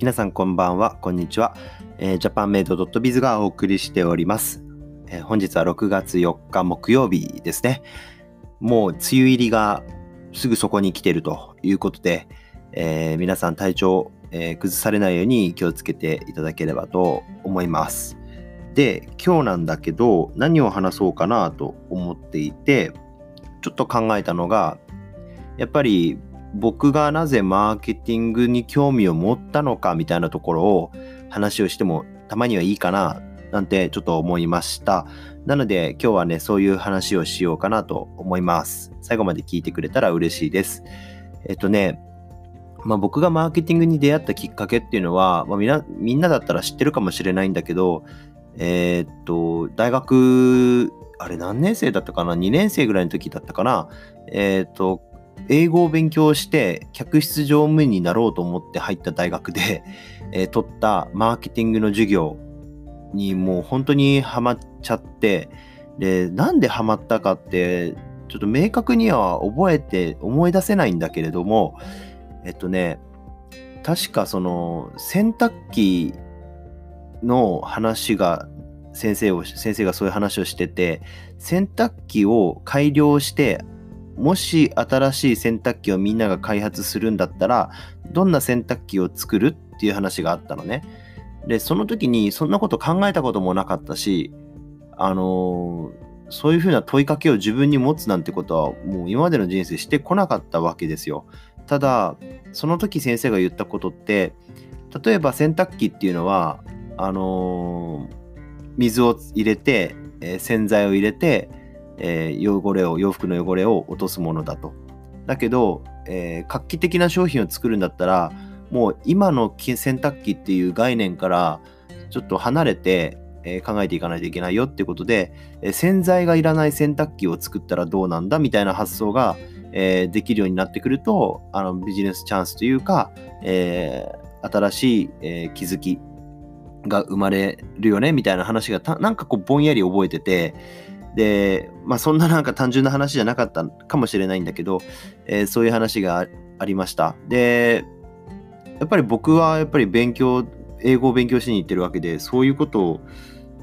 皆さんこんばんは、こんにちは。えー、ジャパンメイド .biz がお送りしております、えー、本日は6月4日木曜日ですね。もう梅雨入りがすぐそこに来ているということで、えー、皆さん体調、えー、崩されないように気をつけていただければと思います。で、今日なんだけど何を話そうかなと思っていて、ちょっと考えたのが、やっぱり僕がなぜマーケティングに興味を持ったのかみたいなところを話をしてもたまにはいいかななんてちょっと思いました。なので今日はね、そういう話をしようかなと思います。最後まで聞いてくれたら嬉しいです。えっとね、まあ、僕がマーケティングに出会ったきっかけっていうのは、まあ、みなみんなだったら知ってるかもしれないんだけど、えー、っと、大学、あれ何年生だったかな ?2 年生ぐらいの時だったかな？えー、っと、英語を勉強して客室乗務員になろうと思って入った大学で、えー、取ったマーケティングの授業にもう本当にハマっちゃってでなんでハマったかってちょっと明確には覚えて思い出せないんだけれどもえっとね確かその洗濯機の話が先生を先生がそういう話をしてて洗濯機を改良してもし新しい洗濯機をみんなが開発するんだったら、どんな洗濯機を作るっていう話があったのね。で、その時にそんなこと考えたこともなかったし、あのー、そういうふうな問いかけを自分に持つなんてことはもう今までの人生してこなかったわけですよ。ただ、その時先生が言ったことって、例えば洗濯機っていうのは、あのー、水を入れて、えー、洗剤を入れて、えー、汚れを洋服の汚れを落とすものだと。だけど、えー、画期的な商品を作るんだったらもう今の洗濯機っていう概念からちょっと離れて、えー、考えていかないといけないよってことで、え、洗剤がいらない洗濯機を作ったらどうなんだみたいな発想が、え、できるようになってくるとあのビジネスチャンスというか、え新しい、え気づきが生まれるよねみたいな話がなんかこうぼんやり覚えててで、まあ、そんななんか単純な話じゃなかったかもしれないんだけど、えー、そういう話がありました。で、やっぱり僕はやっぱり勉強、英語を勉強しに行ってるわけで、そういうことを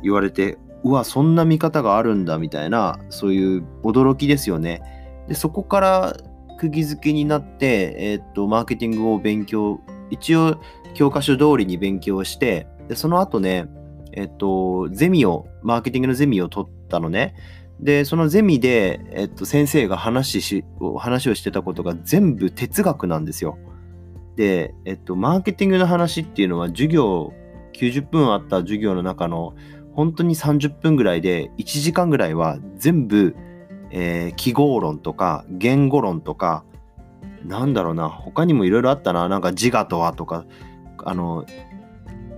言われて、うわ、そんな見方があるんだみたいな、そういう驚きですよね。で、そこから釘付けになって、えー、っと、マーケティングを勉強、一応教科書通りに勉強して、で、その後ね、えっと、ゼミを、マーケティングのゼミを取ってたのね。で、そのゼミで、えっと、先生が話し話をしてたことが全部哲学なんですよ。で、えっと、マーケティングの話っていうのは授業、90分あった授業の中の本当に30分ぐらいで1時間ぐらいは全部、えー、記号論とか言語論とかなんだろうな他にもいろいろあったななんか自我とはとかあの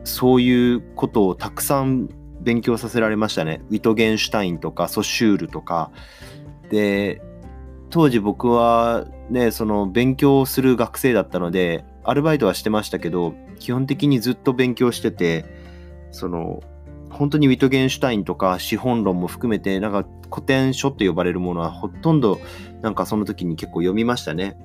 そういうことをたくさん勉強させられましたね。ウィトゲンシュタインとかソシュールとか。で、当時僕はね、その勉強する学生だったので、アルバイトはしてましたけど、基本的にずっと勉強してて、その、本当にウィトゲンシュタインとか資本論も含めて、なんか古典書って呼ばれるものはほとんどなんかその時に結構読みましたね。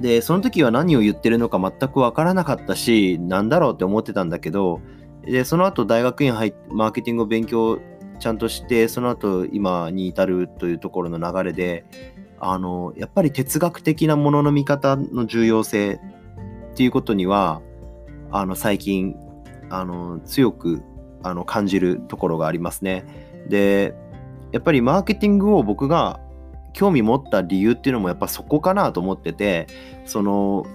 で、その時は何を言ってるのか全くわからなかったし、なんだろうって思ってたんだけど、で、その後大学院入って、マーケティングを勉強ちゃんとして、その後今に至るというところの流れで、あの、やっぱり哲学的なものの見方の重要性っていうことには、あの、最近、あの、強くあの感じるところがありますね。で、やっぱりマーケティングを僕が興味持った理由っていうのもやっぱそこかなと思っててその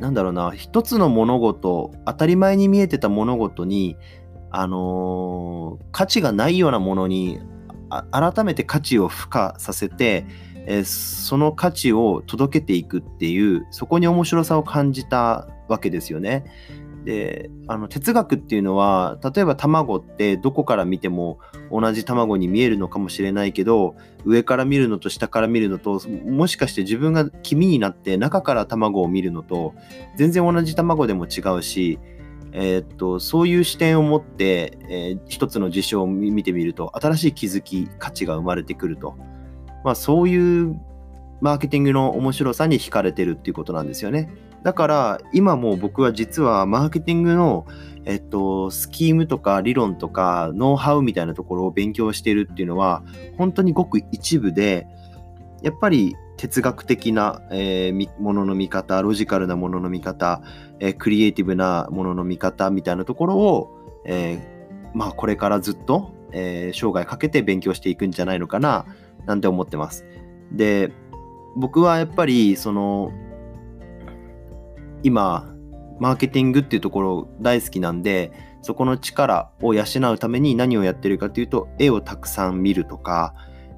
なんだろうな一つの物事当たり前に見えてた物事にあのー、価値がないようなものに改めて価値を付加させて、えー、その価値を届けていくっていうそこに面白さを感じたわけですよね。であの哲学っていうのは例えば卵ってどこから見ても同じ卵に見えるのかもしれないけど上から見るのと下から見るのともしかして自分が黄身になって中から卵を見るのと全然同じ卵でも違うし、えー、っとそういう視点を持って、えー、一つの事象を見てみると新しい気づき価値が生まれてくると、まあ、そういうマーケティングの面白さに惹かれてるっていうことなんですよね。だから今も僕は実はマーケティングのえっと、スキームとか理論とかノウハウみたいなところを勉強しているっていうのは本当にごく一部でやっぱり哲学的な、えー、ものの見方ロジカルなものの見方、えー、クリエイティブなものの見方みたいなところを、えー、まあこれからずっと、え生涯かけて勉強していくんじゃないのかななんて思ってます。で僕はやっぱりその今マーケティングっていうところ大好きなんでそこの力を養うために何をやってるかというと絵をたくさん見るとか、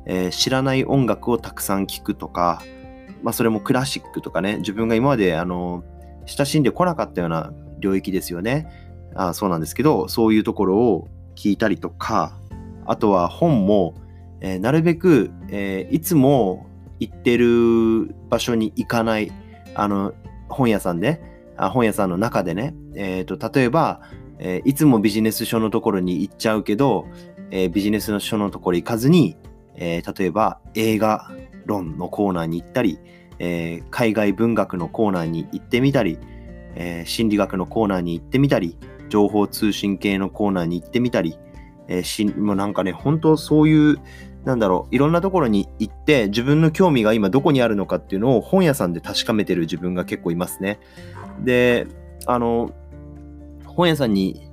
えー、知らない音楽をたくさん聴くとか、まあ、それもクラシックとかね自分が今まであの親しんでこなかったような領域ですよね。あそうなんですけどそういうところを聞いたりとかあとは本も、えー、なるべく、えー、いつも行ってる場所に行かないあの本屋さんで、本屋さんの中でね、えーと、例えば、えー、いつもビジネス書のところに行っちゃうけど、えー、ビジネスの書のところ行かずに、えー、例えば映画論のコーナーに行ったり、え海外文学のコーナーに行ってみたり、え心理学のコーナーに行ってみたり、情報通信系のコーナーに行ってみたり、えしもうなんかね、本当そういう、なんだろう、いろんなところに行って、自分の興味が今どこにあるのかっていうのを本屋さんで確かめてる自分が結構いますね。で、あの、本屋さんに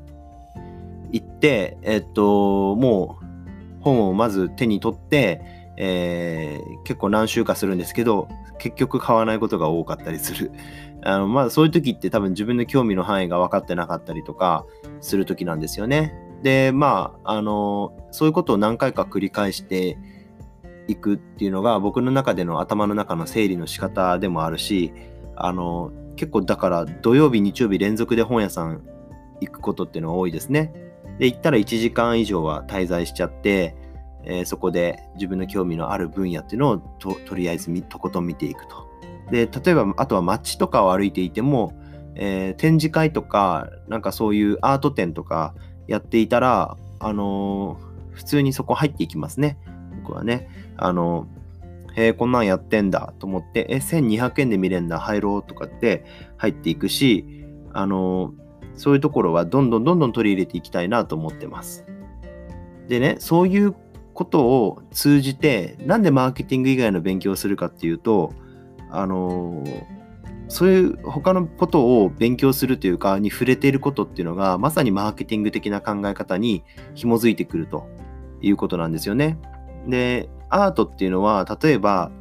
行って、えっと、もう本をまず手に取って、えー、結構何週かするんですけど、結局買わないことが多かったりする。あのまあそういう時って多分自分の興味の範囲が分かってなかったりとかする時なんですよね。で、まあ、あの、そういうことを何回か繰り返していくっていうのが僕の中での頭の中の整理の仕方でもあるし、あの、結構だから土曜日、日曜日連続で本屋さん行くことっていうのが多いですね。で、行ったら1時間以上は滞在しちゃって、えー、そこで自分の興味のある分野っていうのをととりあえずとことん見ていくと。で、例えばあとは街とかを歩いていても、えー、展示会とか、なんかそういうアート展とかやっていたら、あのー、普通にそこ入っていきますね。僕はね。あのーえー、こんなんやってんだと思って、え、1200円で見れんだ、入ろうとかって入っていくし、あのー、そういうところはどんどんどんどん取り入れていきたいなと思ってます。でね、そういうことを通じて、なんでマーケティング以外の勉強をするかっていうと、あのー、そういう他のことを勉強するというか、に触れていることっていうのが、まさにマーケティング的な考え方に紐づいてくるということなんですよね。で、アートっていうのは例えば、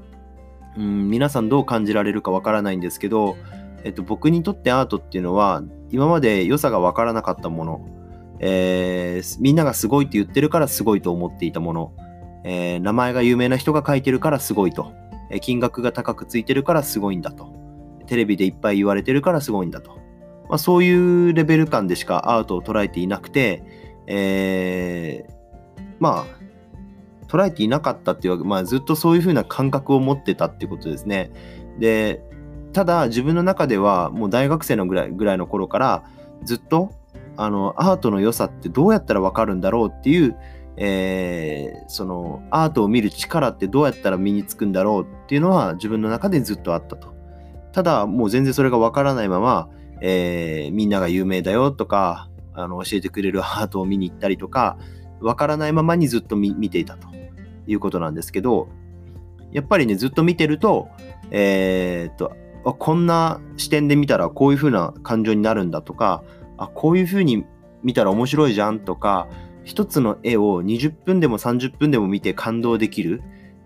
うん、皆さんどう感じられるかわからないんですけど、えっと、僕にとってアートっていうのは今まで良さがわからなかったもの、えー、みんながすごいって言ってるからすごいと思っていたもの、えー、名前が有名な人が書いてるからすごいと、えー、金額が高くついてるからすごいんだと。テレビでいっぱい言われてるからすごいんだと、まあ、そういうレベル感でしかアートを捉えていなくて、えー、まあ捉えていなかったっていうわけ、まあ、ずっとそういうふうな感覚を持ってたってことですね。で、ただ自分の中ではもう大学生のぐらいぐらいの頃からずっとあのアートの良さってどうやったらわかるんだろうっていう、えー、そのアートを見る力ってどうやったら身につくんだろうっていうのは自分の中でずっとあったと。ただもう全然それがわからないまま、えー、みんなが有名だよとかあの教えてくれるアートを見に行ったりとかわからないままにずっと見ていたと。いうことなんですけど、やっぱりね、ずっと見てると、えー、っと、こんな視点で見たらこういう風な感情になるんだとか、あ、こういう風に見たら面白いじゃんとか、一つの絵を20分でも30分でも見て感動できる、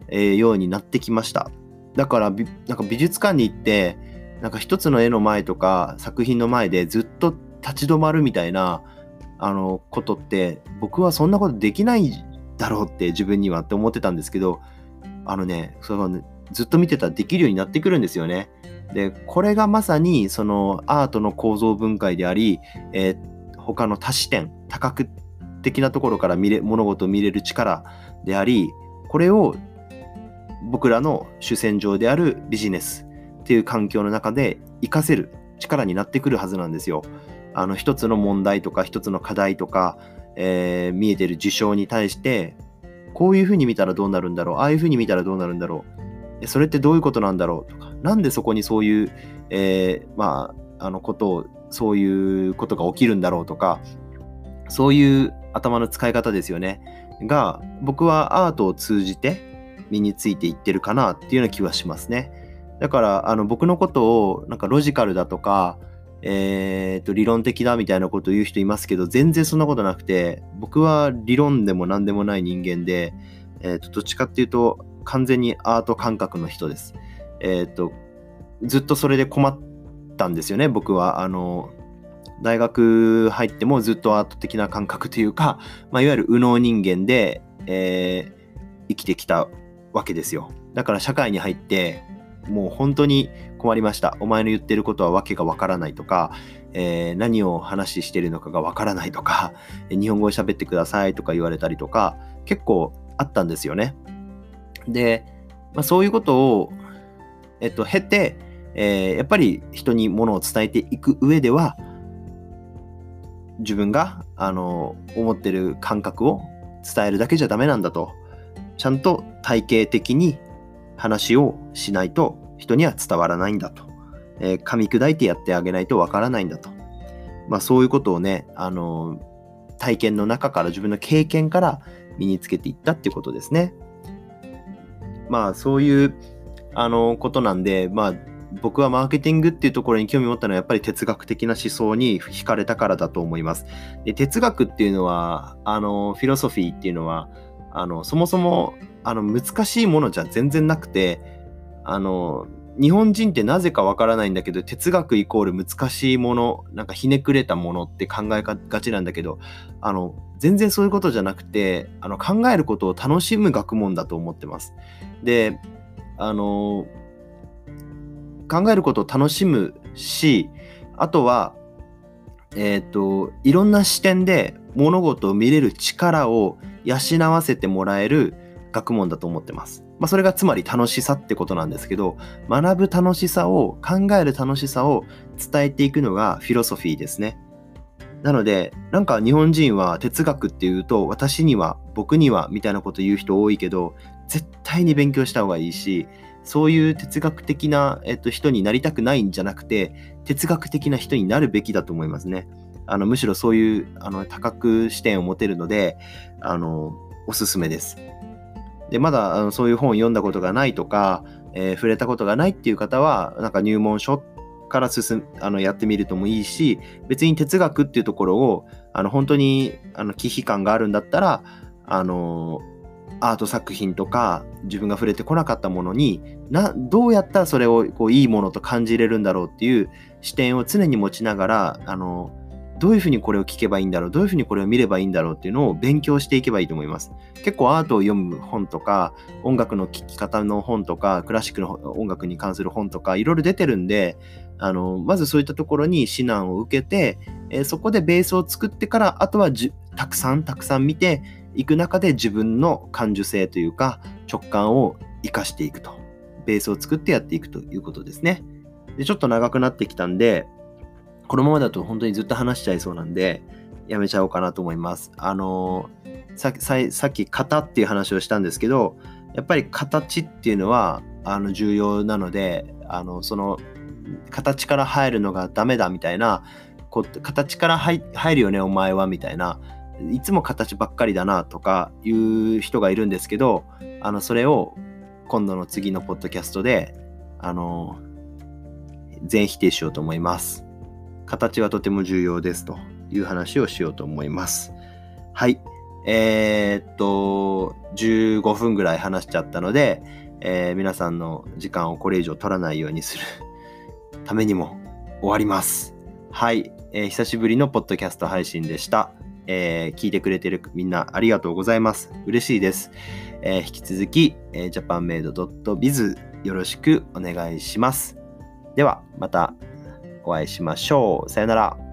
えー、ようになってきました。だからなんか美術館に行って、なんか一つの絵の前とか作品の前でずっと立ち止まるみたいなあのことって僕はそんなことできないだろうって自分にはって思ってたんですけど、あのね、そのずっと見てたらできるようになってくるんですよね。で、これがまさにそのアートの構造分解であり、えー、他の多視点、多角的なところから見れ物事を見れる力であり、これを僕らの主戦場であるビジネスっていう環境の中で活かせる力になってくるはずなんですよ。あの一つの問題とか一つの課題とかえー、見えてる事象に対してこういうふうに見たらどうなるんだろうああいうふうに見たらどうなるんだろうそれってどういうことなんだろうとか、なんでそこにそういう、えー、まあ、あのことを、そういうことが起きるんだろうとか、そういう頭の使い方ですよね。が、僕はアートを通じて身についていってるかなっていうような気はしますね。だから、あの、僕のことを、なんかロジカルだとか、えー、と理論的だみたいなことを言う人いますけど全然そんなことなくて僕は理論でも何でもない人間で、えー、とどっちかっていうと完全にアート感覚の人です。えっ、ー、とずっとそれで困ったんですよね僕はあの大学入ってもずっとアート的な感覚というか、まあ、いわゆる右脳人間で、えー、生きてきたわけですよだから社会に入ってもう本当に困りました。お前の言ってることはわけがわからないとか、えー、何を話してるのかがわからないとか、日本語で喋ってくださいとか言われたりとか、結構あったんですよね。で、まあ、そういうことを、えっと、経て、えー、やっぱり人にものを伝えていく上では、自分が、あの、思ってる感覚を伝えるだけじゃダメなんだと。ちゃんと体系的に話をしないと人には伝わらないんだと。えー、噛み砕いてやってあげないとわからないんだと。まあそういうことをね、あの体験の中から自分の経験から身につけていったっていうことですね。まあそういうあのことなんで、まあ僕はマーケティングっていうところに興味を持ったのはやっぱり哲学的な思想に惹かれたからだと思います。で哲学っていうのは、あのフィロソフィーっていうのは、あのそもそもあの難しいものじゃ全然なくてあの日本人ってなぜかわからないんだけど哲学イコール難しいものなんかひねくれたものって考えがちなんだけどあの全然そういうことじゃなくてあの考えることを楽しむ学問だと思ってます。であの考えることを楽しむしあとはえっ、ー、といろんな視点で物事を見れる力を養わせてもらえる学問だと思ってます。まあ、それがつまり楽しさってことなんですけど、学ぶ楽しさを、考える楽しさを伝えていくのがフィロソフィーですね。なので、なんか日本人は哲学っていうと、私には、僕には、みたいなこと言う人多いけど、絶対に勉強した方がいいし、そういう哲学的な、えっと、人になりたくないんじゃなくて、哲学的な人になるべきだと思いますね。あのむしろそういうあの多角視点を持てるので、あのおすすめです。で、まだあのそういう本を読んだことがないとか、えー、触れたことがないっていう方は、なんか入門書から進あのやってみるともいいし、別に哲学っていうところを、あの本当にあの忌避感があるんだったら、あのアート作品とか自分が触れてこなかったものになどうやったらそれをこういいものと感じれるんだろうっていう視点を常に持ちながらあのどういうふうにこれを聞けばいいんだろう、どういうふうにこれを見ればいいんだろうっていうのを勉強していけばいいと思います。結構アートを読む本とか、音楽の聴き方の本とか、クラシックの音楽に関する本とか、いろいろ出てるんで、あのまずそういったところに指南を受けて、えー、そこでベースを作ってから、あとはたくさんたくさん見ていく中で自分の感受性というか、直感を生かしていくと。ベースを作ってやっていくということですね。でちょっと長くなってきたんで、このままだと本当にずっと話しちゃいそうなんで、やめちゃおうかなと思います。あのささっき型っていう話をしたんですけど、やっぱり形っていうのはあの重要なので、あのその形から入るのがダメだみたいな、こう形から入るよね、お前はみたいな、いつも形ばっかりだなとかいう人がいるんですけど、あのそれを今度の次のポッドキャストで、あの全否定しようと思います。形はとても重要ですという話をしようと思います。はい。えー、っと、15分ぐらい話しちゃったので、えー、皆さんの時間をこれ以上取らないようにする ためにも終わります。はい、えー、久しぶりのポッドキャスト配信でした。えー、聞いてくれてるみんなありがとうございます。嬉しいです。えー、引き続き、えー、japanmade.biz よろしくお願いします。では、またお会いしましょう。さよなら。